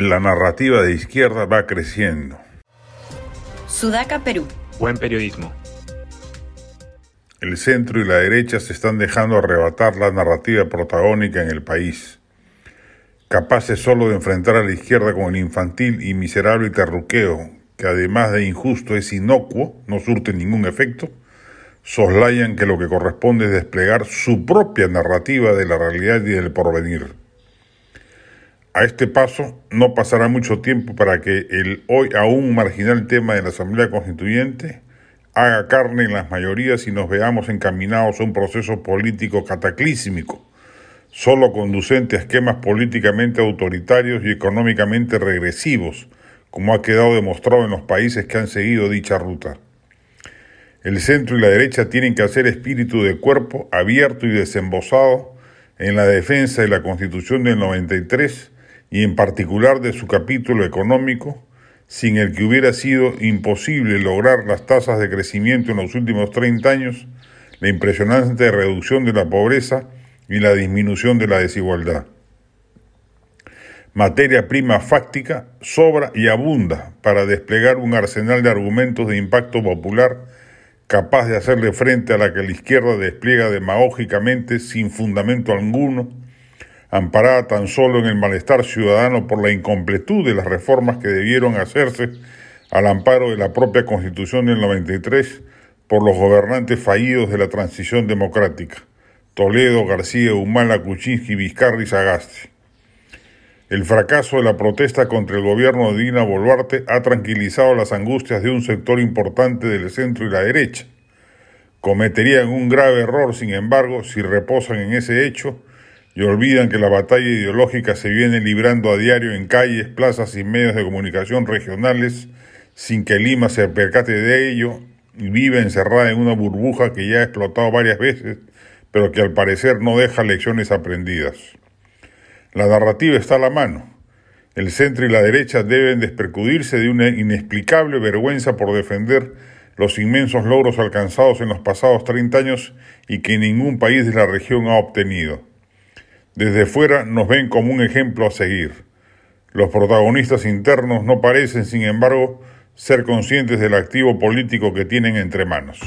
La narrativa de izquierda va creciendo. Sudaca, Perú. Buen periodismo. El centro y la derecha se están dejando arrebatar la narrativa protagónica en el país. Capaces solo de enfrentar a la izquierda con el infantil y miserable terruqueo, que además de injusto es inocuo, no surte ningún efecto, soslayan que lo que corresponde es desplegar su propia narrativa de la realidad y del porvenir. A este paso no pasará mucho tiempo para que el hoy aún marginal tema de la Asamblea Constituyente haga carne en las mayorías y nos veamos encaminados a un proceso político cataclísmico, solo conducente a esquemas políticamente autoritarios y económicamente regresivos, como ha quedado demostrado en los países que han seguido dicha ruta. El centro y la derecha tienen que hacer espíritu de cuerpo abierto y desembosado en la defensa de la Constitución del 93 y en particular de su capítulo económico, sin el que hubiera sido imposible lograr las tasas de crecimiento en los últimos 30 años, la impresionante reducción de la pobreza y la disminución de la desigualdad. Materia prima fáctica sobra y abunda para desplegar un arsenal de argumentos de impacto popular capaz de hacerle frente a la que la izquierda despliega demagógicamente sin fundamento alguno amparada tan solo en el malestar ciudadano por la incompletud de las reformas que debieron hacerse al amparo de la propia Constitución del 93 por los gobernantes fallidos de la transición democrática, Toledo, García, Humala, Kuczynski, Vizcarra y Sagasti. El fracaso de la protesta contra el gobierno de Dina Boluarte ha tranquilizado las angustias de un sector importante del centro y la derecha. Cometerían un grave error, sin embargo, si reposan en ese hecho y olvidan que la batalla ideológica se viene librando a diario en calles, plazas y medios de comunicación regionales sin que Lima se percate de ello y vive encerrada en una burbuja que ya ha explotado varias veces, pero que al parecer no deja lecciones aprendidas. La narrativa está a la mano. El centro y la derecha deben despercudirse de una inexplicable vergüenza por defender los inmensos logros alcanzados en los pasados 30 años y que ningún país de la región ha obtenido. Desde fuera nos ven como un ejemplo a seguir. Los protagonistas internos no parecen, sin embargo, ser conscientes del activo político que tienen entre manos.